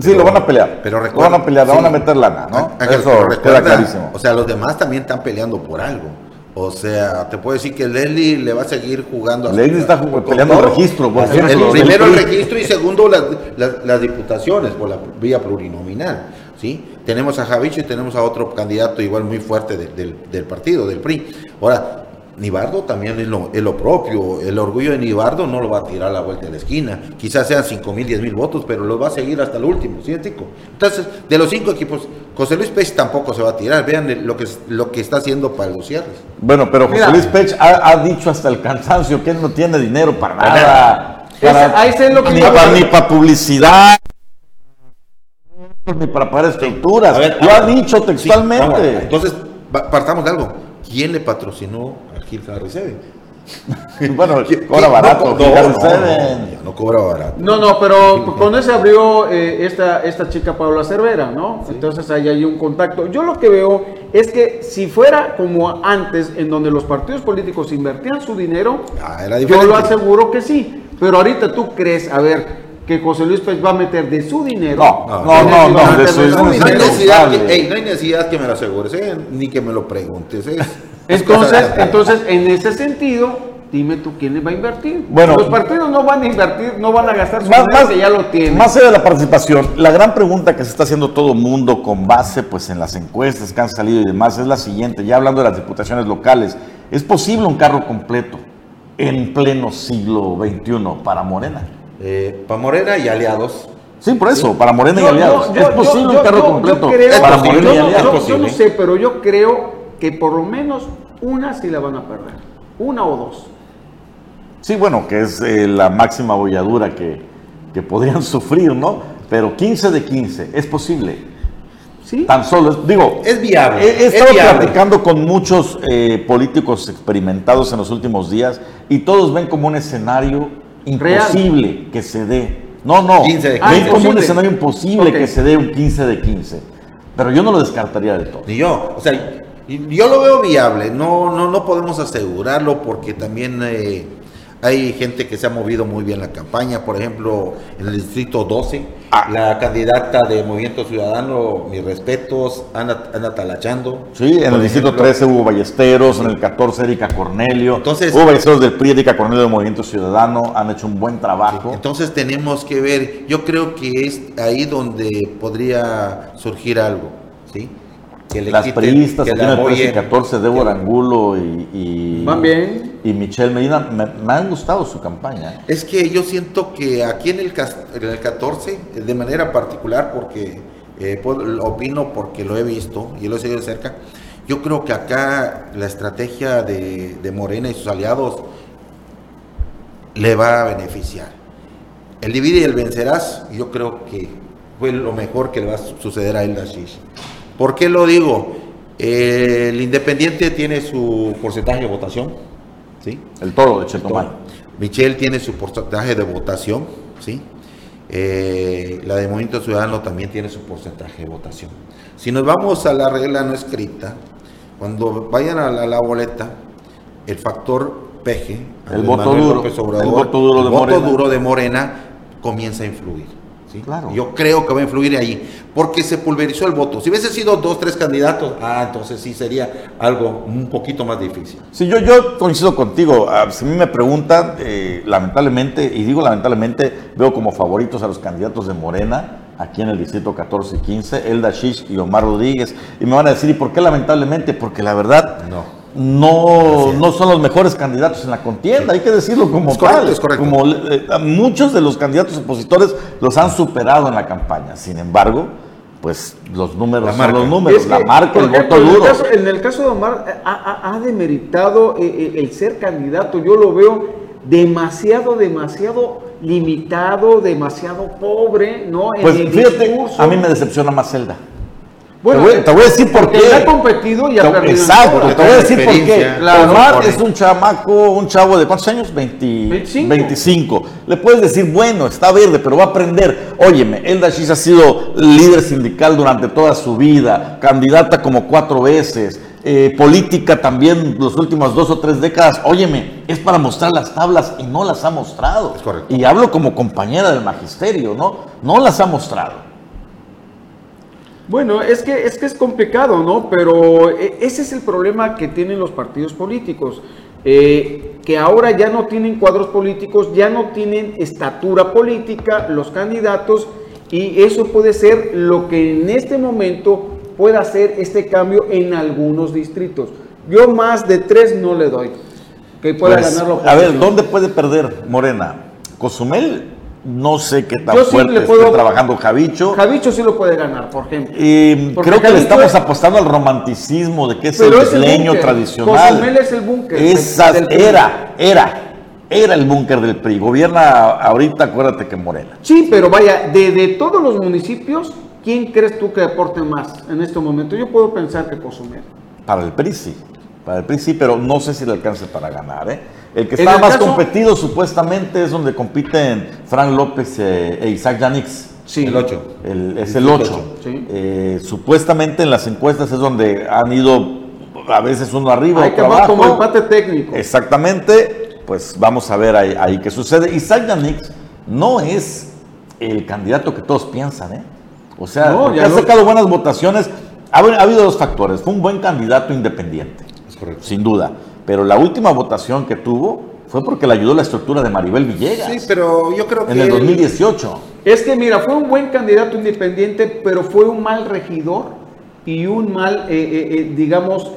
Sí, lo van a pelear. Pero recuerda, van a pelear, van a meter lana, ¿no? Eso recuerda, clarísimo. O sea, los demás también están peleando por algo. O sea, te puedo decir que Leslie le va a seguir jugando. Leslie está peleando el registro. Por el, primero el registro y segundo las, diputaciones por la vía plurinominal. ¿sí? Tenemos a Javicho y tenemos a otro candidato igual muy fuerte del, del partido, del PRI. Ahora, Nibardo también es lo, es lo, propio. El orgullo de Nibardo no lo va a tirar a la vuelta de la esquina. Quizás sean 5 mil, 10 mil votos, pero lo va a seguir hasta el último, ¿sí, Tico? Entonces, de los cinco equipos, José Luis Pech tampoco se va a tirar. Vean lo que, lo que está haciendo para los cierres. Bueno, pero José Luis Pech ha, dicho hasta el cansancio que él no tiene dinero para nada. ni, para, publicidad ni para pagar estructuras. lo ha dicho textualmente. entonces, partamos de algo. ¿Quién le patrocinó Gil Harry bueno, cobra barato. No, no, cobra barato. No, no, pero con ese abrió eh, esta, esta chica Paula Cervera, ¿no? Entonces ahí hay un contacto. Yo lo que veo es que si fuera como antes, en donde los partidos políticos invertían su dinero, ah, yo lo aseguro que sí. Pero ahorita tú crees, a ver, que José Luis Pérez va a meter de su dinero. No, no, no, no, no, no, hay necesidad que, no hay necesidad que me lo asegures, eh, ni que me lo preguntes. Eh. Entonces, entonces, en ese sentido, dime tú quién le va a invertir. Bueno, los partidos no van a invertir, no van a gastar su más, dinero que ya lo tienen. Más allá de la participación, la gran pregunta que se está haciendo todo el mundo con base pues en las encuestas que han salido y demás es la siguiente, ya hablando de las diputaciones locales, ¿es posible un carro completo en pleno siglo XXI para Morena? Eh, para Morena y aliados. Sí, por eso, para Morena y aliados. es posible un carro completo para Morena y aliados. Yo no sé, pero yo creo que por lo menos una sí la van a perder, una o dos. Sí, bueno, que es eh, la máxima bolladura que, podrían sufrir, ¿no? Pero 15 de 15, es posible. Sí. Tan solo, digo, es viable. He, estado platicando con muchos eh, políticos experimentados en los últimos días y todos ven como un escenario imposible que se dé. No, no, 15 de 15. ven como un escenario imposible que se dé un 15 de 15. Pero yo no lo descartaría de todo. Ni yo. O sea, yo lo veo viable, no, no, no podemos asegurarlo porque también eh, hay gente que se ha movido muy bien la campaña, por ejemplo, en el distrito 12, ah. la candidata de Movimiento Ciudadano, mis respetos, anda, talachando. Sí, en el distrito 13 hubo Ballesteros, en el 14 Erika Cornelio, entonces, hubo Ballesteros del PRI, Erika Cornelio de Movimiento Ciudadano, han hecho un buen trabajo. entonces tenemos que ver, yo creo que es ahí donde podría surgir algo, ¿sí? Las priistas aquí en el 13 y 14, Débora Angulo y, Van bien. y Michelle Medina, me, han gustado su campaña. ¿eh? Es que yo siento que aquí en el, en el 14, de manera particular, porque eh, opino porque lo he visto y lo he seguido de cerca, yo creo que acá la estrategia de, de Morena y sus aliados le va a beneficiar. El divide y el vencerás, yo creo que fue lo mejor que le va a suceder a Elda Shish. ¿Por qué lo digo? el Independiente tiene su porcentaje de votación, ¿sí? El todo de Chetumal. Michelle tiene su porcentaje de votación, ¿sí? Eh, la de Movimiento Ciudadano también tiene su porcentaje de votación. Si nos vamos a la regla no escrita, cuando vayan a la, boleta, el factor peje, el, voto duro, el voto duro, de, voto duro de Morena comienza a influir. Claro. Yo creo que va a influir ahí, porque se pulverizó el voto. Si hubiese sido dos, tres candidatos, ah, entonces sí sería algo un poquito más difícil. Sí, yo, yo coincido contigo. Ah, si a mí me preguntan, eh, lamentablemente, y digo lamentablemente, veo como favoritos a los candidatos de Morena, aquí en el distrito 14 y 15, Elda Shish y Omar Rodríguez. Y me van a decir, ¿y por qué lamentablemente? Porque la verdad... No no, no son los mejores candidatos en la contienda, hay que decirlo como tal. Como eh, muchos de los candidatos opositores los han superado en la campaña. Sin embargo, pues los números son los números, la marca, el voto duro. en el caso de Omar, eh, ha, demeritado eh, el ser candidato. Yo lo veo demasiado, demasiado limitado, demasiado pobre, ¿no? pues fíjate, a mí me decepciona más Zelda. Bueno, te, voy, a decir por qué. ha competido y ha perdido. Exacto, te voy a decir por qué. Omar es un chamaco, un chavo de ¿cuántos años? 25. 25. Le puedes decir, bueno, está verde, pero va a aprender. Óyeme, Elda Shish ha sido líder sindical durante toda su vida, candidata como cuatro veces, eh, política también las últimas dos o tres décadas. Óyeme, es para mostrar las tablas y no las ha mostrado. Es correcto. Y hablo como compañera del magisterio, ¿no? No las ha mostrado. Bueno, es que, es que es complicado, ¿no? Pero eh, ese es el problema que tienen los partidos políticos. Eh, que ahora ya no tienen cuadros políticos, ya no tienen estatura política los candidatos y eso puede ser lo que en este momento pueda hacer este cambio en algunos distritos. Yo más de tres no le doy que pueda pues, ganarlo. A ver, ¿dónde puede perder Morena? Cozumel no sé qué tan fuerte esté trabajando Javicho. Javicho sí lo puede ganar, por ejemplo. Y creo que le estamos apostando al romanticismo de que es el isleño tradicional. es el búnker. Esa era, era. Era el búnker del PRI. Gobierna ahorita, acuérdate que Morena. Sí, pero vaya, de, de, todos los municipios, ¿quién crees tú que aporte más en este momento? Yo puedo pensar que Cozumel. Para el PRI sí. Para el PRI sí, pero no sé si le alcance para ganar, ¿eh? El que está más competido supuestamente es donde compiten Frank López eh, e Isaac Yanix. Sí, el 8. es el 8. Eh, supuestamente en las encuestas es donde han ido a veces uno arriba, Hay que abajo. como empate técnico. Exactamente, pues vamos a ver ahí, qué sucede. Isaac Yanix no es el candidato que todos piensan, ¿eh? O sea, ha sacado buenas votaciones. Ha, ha, habido dos factores. Fue un buen candidato independiente, correcto. sin duda pero la última votación que tuvo fue porque le ayudó la estructura de Maribel Villegas. Sí, pero yo creo que... En el 2018. Es que mira, fue un buen candidato independiente, pero fue un mal regidor y un mal, eh, eh, eh, digamos,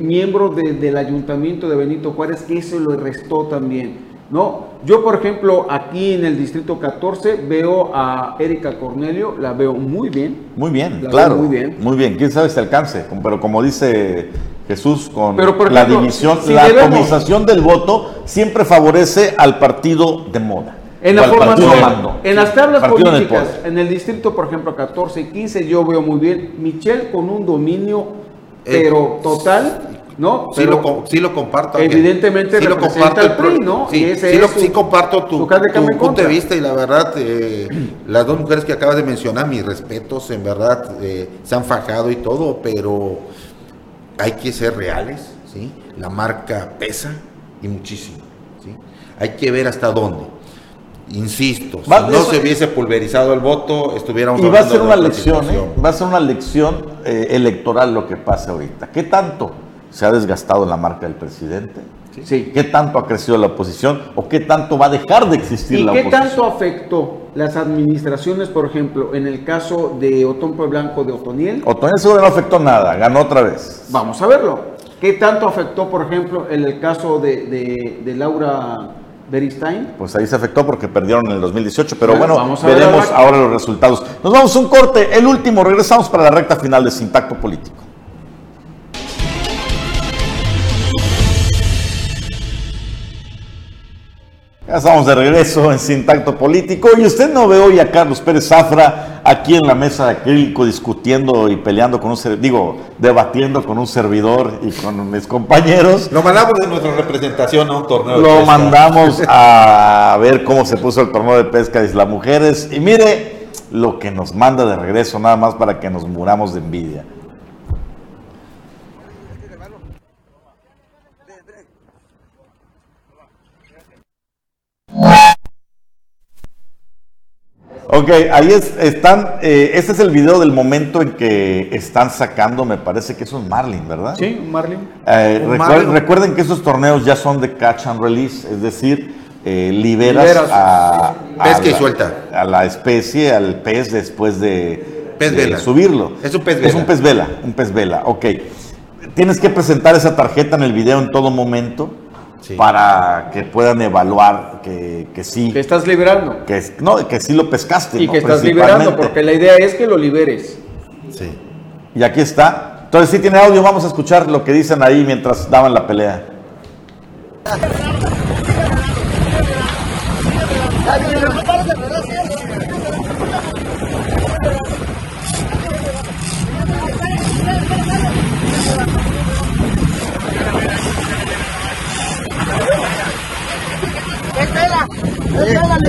miembro del ayuntamiento de Benito Juárez, que eso lo restó también. ¿no? Yo, por ejemplo, aquí en el distrito 14 veo a Erika Cornelio, la veo muy bien. Muy bien, claro. Muy bien. Muy bien, quién sabe si alcance, pero como dice Jesús, con la división, la atomización del voto siempre favorece al partido de moda. En la formación, en las tablas políticas, en el distrito, por ejemplo, 14 y 15, yo veo muy bien Michelle con un dominio, eh, pero total, ¿no? Sí, lo, sí lo comparto. Evidentemente sí lo comparto el PRI, ¿no? Sí, sí, comparto tu, punto de vista y la verdad, eh, las dos mujeres que acabas de mencionar, mis respetos, en verdad, eh, se han fajado y todo, pero hay que ser reales, ¿sí? La marca pesa y muchísimo, ¿sí? Hay que ver hasta dónde. Insisto, si no se hubiese pulverizado el voto, estuviéramos Y va a ser una lección, ¿eh? va a ser una lección eh, electoral lo que pasa ahorita. ¿Qué tanto se ha desgastado la marca del presidente? Sí. ¿Qué tanto ha crecido la oposición o qué tanto va a dejar de existir la oposición? ¿Y qué tanto afectó las administraciones, por ejemplo, en el caso de Otón Blanco de Otoniel? Otoniel seguro no afectó nada, ganó otra vez. Vamos a verlo. ¿Qué tanto afectó, por ejemplo, en el caso de, Laura Beristain? Pues ahí se afectó porque perdieron en el 2018, pero bueno, veremos ahora los resultados. Nos vamos a un corte, el último, regresamos para la recta final de Sintacto Político. Ya estamos de regreso en Sintacto Político y usted no ve hoy a Carlos Pérez Zafra aquí en la mesa de acrílico discutiendo y peleando con un digo, debatiendo con un servidor y con mis compañeros. Lo mandamos de nuestra representación a un torneo de Lo mandamos a ver cómo se puso el torneo de pesca de Isla Mujeres y mire lo que nos manda de regreso nada más para que nos muramos de envidia. Ok, ahí están, eh, este es el video del momento en que están sacando, me parece que es un Marlin, ¿verdad? Sí, un Marlin. Eh, recuerden, que esos torneos ya son de catch and release, es decir, eh, liberas, a, y suelta. a la especie, al pez después de, pez subirlo. Es un pez vela. Es un pez vela, un pez vela, ok. Tienes que presentar esa tarjeta en el video en todo momento para que puedan evaluar que, que, sí. Que estás liberando. Que, no, que sí lo pescaste. Y que estás liberando, porque la idea es que lo liberes. Sí. Y aquí está. Entonces, si tiene audio, vamos a escuchar lo que dicen ahí mientras daban la pelea.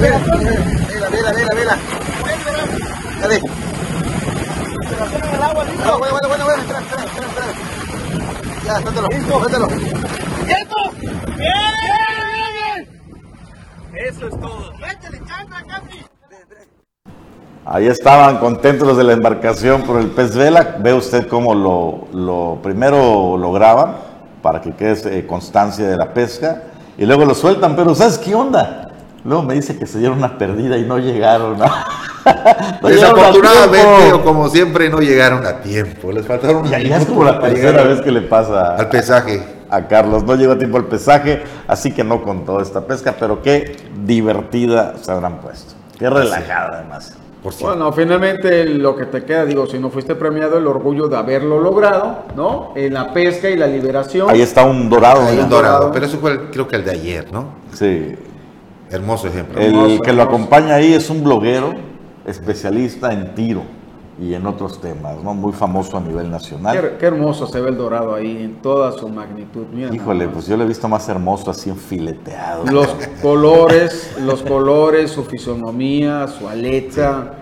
Vela, vela, vela, vela. Dale. Bueno, bueno, bueno, bueno, espera, espera, espera, espera. Ya, suéltalo, suéltalo. ¡Quieto! ¡Bien, bien, bien! Eso es todo. ¡Métele, chanta, Capi! Ahí estaban contentos los de la embarcación por el pez vela. Ve usted cómo lo, lo primero lo graban para que quede eh, constancia de la pesca y luego lo sueltan. Pero ¿sabes qué onda? Luego me dice que se dieron una perdida y no llegaron. ¿no? Desafortunadamente, o como siempre, no llegaron a tiempo. Les faltaron Ya, ya es como la tercera vez que le pasa al pesaje. A Carlos, no llegó a tiempo al pesaje, así que no contó esta pesca, pero qué divertida se habrán puesto. Qué relajada además. Por bueno, finalmente lo que te queda, digo, si no fuiste premiado, el orgullo de haberlo logrado, ¿no? En la pesca y la liberación. Ahí está un dorado. Ahí un dorado, pero eso fue creo que el de ayer, ¿no? Sí. Hermoso ejemplo. El que lo acompaña ahí es un bloguero especialista en tiro y en otros temas, ¿no? Muy famoso a nivel nacional. Qué, hermoso se ve el dorado ahí en toda su magnitud. Híjole, pues yo lo he visto más hermoso así enfileteado. Los colores, los colores, su fisonomía, su aleta.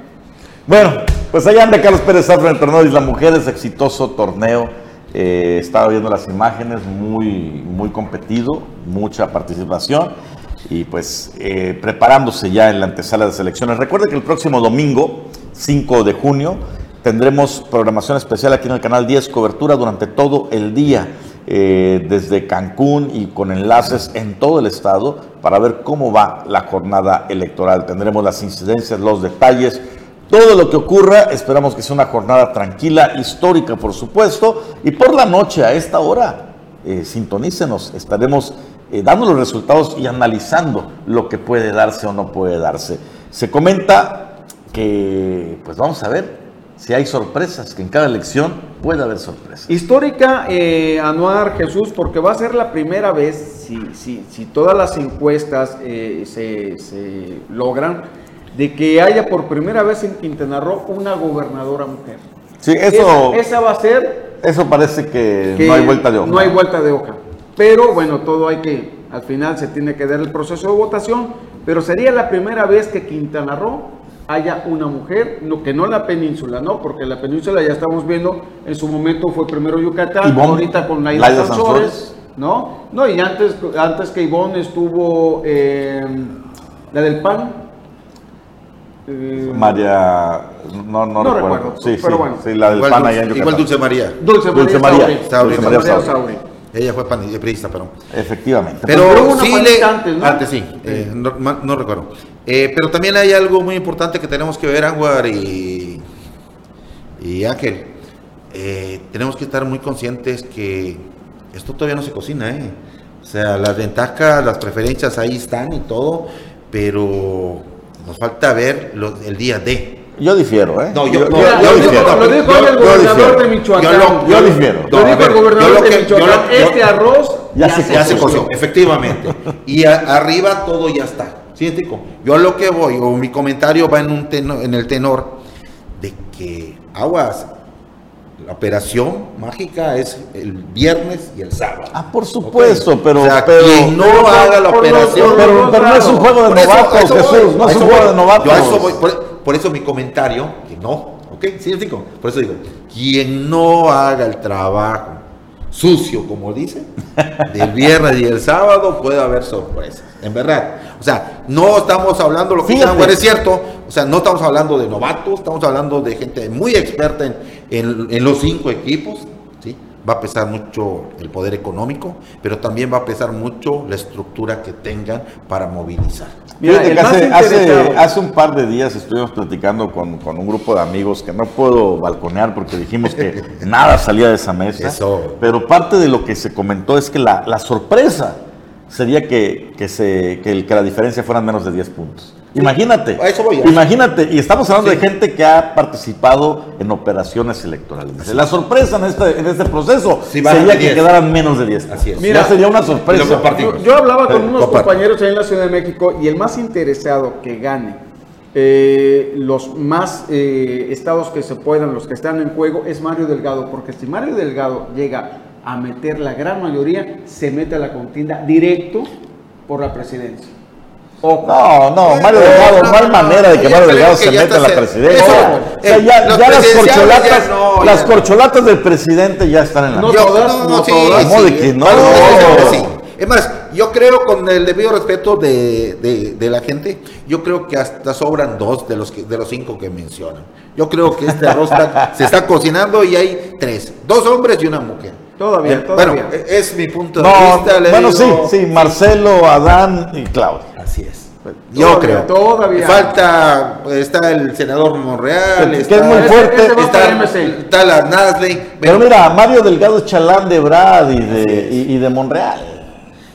Bueno, pues allá anda Carlos Pérez Zafra en el torneo de Isla Mujeres, exitoso torneo. Eh, estaba viendo las imágenes, muy, muy competido, mucha participación y pues eh, preparándose ya en la antesala de selecciones. Recuerde que el próximo domingo, 5 de junio, tendremos programación especial aquí en el canal 10, cobertura durante todo el día, eh, desde Cancún y con enlaces en todo el estado para ver cómo va la jornada electoral. Tendremos las incidencias, los detalles. Todo lo que ocurra, esperamos que sea una jornada tranquila, histórica por supuesto, y por la noche a esta hora, eh, sintonícenos, estaremos eh, dando los resultados y analizando lo que puede darse o no puede darse. Se comenta que, pues vamos a ver si hay sorpresas, que en cada elección puede haber sorpresas. Histórica, eh, Anuar Jesús, porque va a ser la primera vez, si, si, si todas las encuestas eh, se, logran, de que haya por primera vez en Quintana Roo una gobernadora mujer. Sí, eso. Esa, va a ser. Eso parece que, que, no hay vuelta de hoja. No hay vuelta de hoja. Pero bueno, todo hay que, al final se tiene que dar el proceso de votación, pero sería la primera vez que Quintana Roo haya una mujer, no, que no la península, ¿no? Porque la península ya estamos viendo, en su momento fue primero Yucatán, ahorita con la isla Sanzores, ¿no? No, y antes, antes que Ivonne estuvo eh, la del PAN, eh, María, no, no, no recuerdo, Sí, pero sí, bueno. Sí, la del igual, PAN allá en Igual Dulce María. Dulce, Dulce María. Sauri. Dulce María Sauri. Ella fue panista, pero. Efectivamente. Pero, sí, le, antes, ¿no? antes sí, eh, no, no, recuerdo. Eh, pero también hay algo muy importante que tenemos que ver, Anwar y, y Ángel. Eh, tenemos que estar muy conscientes que esto todavía no se cocina, ¿eh? O sea, las ventajas, las preferencias ahí están y todo, pero nos falta ver el día D. Yo difiero, ¿eh? No, yo, yo, yo, difiero. Lo dijo el gobernador de Michoacán. Yo, difiero. Lo dijo el gobernador de Michoacán. Este arroz ya, se, ya se coció, efectivamente. y arriba todo ya está. ¿Sí, Yo a lo que voy, o mi comentario va en, un tenor, en el tenor de que aguas, la operación mágica es el viernes y el sábado. Ah, por supuesto, pero, o sea, pero quien no haga la operación. Pero, pero, no es un juego de novatos, Jesús. No es un juego de novatos. Yo a eso voy. Por, por eso mi comentario, que no, ¿ok? Sí, digo. Por eso digo, quien no haga el trabajo sucio, como dice, del viernes y el sábado puede haber sorpresas, en verdad. O sea, no estamos hablando, lo que dice es cierto, o sea, no estamos hablando de novatos, estamos hablando de gente muy experta en, en, en los cinco equipos, ¿sí? Va a pesar mucho el poder económico, pero también va a pesar mucho la estructura que tengan para movilizar. Mira, hace, hace, un par de días estuvimos platicando con, con, un grupo de amigos que no puedo balconear porque dijimos que nada salía de esa mesa. Pero parte de lo que se comentó es que la, la sorpresa sería que, que, se, que, el, que la diferencia fueran menos de 10 puntos. Imagínate, a eso voy, imagínate, y estamos hablando de gente que ha participado en operaciones electorales. La sorpresa en este, en este proceso sería que quedaran menos de 10. Así es. Mira, sería una sorpresa. Yo, yo, hablaba con unos compañeros ahí en la Ciudad de México y el más interesado que gane eh, los más eh, estados que se puedan, los que están en juego, es Mario Delgado, porque si Mario Delgado llega a meter la gran mayoría, se mete a la contienda directo por la presidencia. No, no, Mario Delgado, no, hay manera de que Mario Delgado se meta a la presidencia. o sea, ya, ya las corcholatas, no, las corcholatas del presidente ya están en la No todas, no, todas. ¿Cómo de que no? Es más, yo creo, con el debido respeto de, de, de, la gente, yo creo que hasta sobran dos de los, que, de los cinco que mencionan. Yo creo que este arroz está, se está cocinando y hay tres, dos hombres y una mujer. Todavía, todavía. Bueno, es mi punto de vista. Le bueno, digo, sí, sí, Marcelo, Adán y Claudia. Así es. Yo todavía, creo. Todavía. Falta, está el senador Monreal, que está, es muy fuerte. Ese, ese está, está, la Nasley. Pero mira, Mario Delgado es chalán de Brad y de, y, y de Monreal.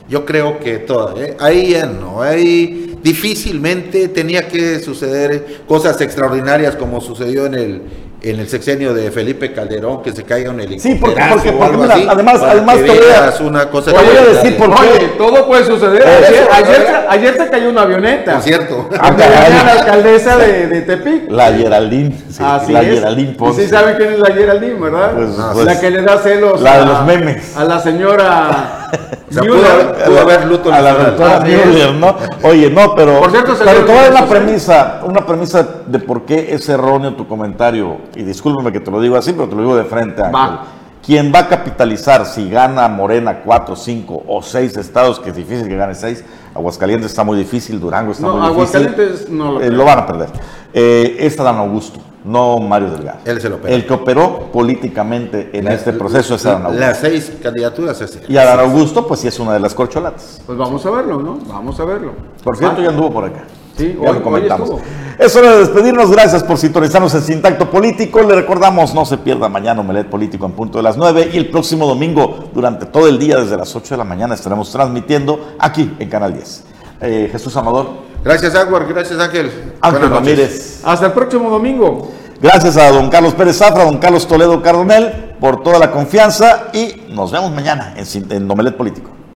Yo creo que todavía, ¿eh? ahí ya no, ahí difícilmente tenía que suceder cosas extraordinarias como sucedió en el en el sexenio de Felipe Calderón que se caiga un helicóptero. Sí, porque, porque, porque mira, así, además, además te voy a, una cosa voy a decir por qué. Oye, todo puede suceder. Eh, ayer, ¿eh? se, ayer, se cayó una avioneta. Por cierto. Ah, la alcaldesa de, de Tepic. La Geraldine. Sí, Así la es. Geraldine Ponce. Sí saben quién es la Geraldine, ¿verdad? Pues, la pues, que le da celos. La a, de los memes. A la señora. O sea, pudo, haber, pudo haber luto a la doctora. Müller, ¿no? Oye, no, pero, Por cierto, se pero dio te voy a dar una premisa, una premisa de por qué es erróneo tu comentario, y discúlpame que te lo digo así, pero te lo digo de frente, Ángel. Va. Quien va a capitalizar si gana Morena cuatro, cinco o seis estados, que es difícil que gane seis, Aguascalientes está muy difícil, Durango está No, muy difícil. Aguascalientes no lo Eh, lo van a perder. Eh, es Adán Augusto, no Mario Delgado. Él se lo opera. El que operó políticamente en este proceso es Adán Augusto. Las seis candidaturas es él. Y Adán Augusto, pues sí es una de las corcholatas. Pues vamos a verlo, ¿no? Vamos a verlo. Por cierto, ya anduvo por acá. Sí, ya hoy- lo comentamos. hoy Es hora de despedirnos. Gracias por sintonizarnos en Sin Tacto Político. Le recordamos, no se pierda mañana Omelet Político en punto de las 9 y el próximo domingo, durante todo el día, desde las 8 de la mañana, estaremos transmitiendo aquí en Canal 10. Eh, Jesús Amador, Gracias, Aguar. Gracias, Ángel. Ángel. Ramírez. Hasta el próximo domingo. Gracias a don Carlos Pérez Zafra, don Carlos Toledo Cardonel por toda la confianza y nos vemos mañana en, en Político.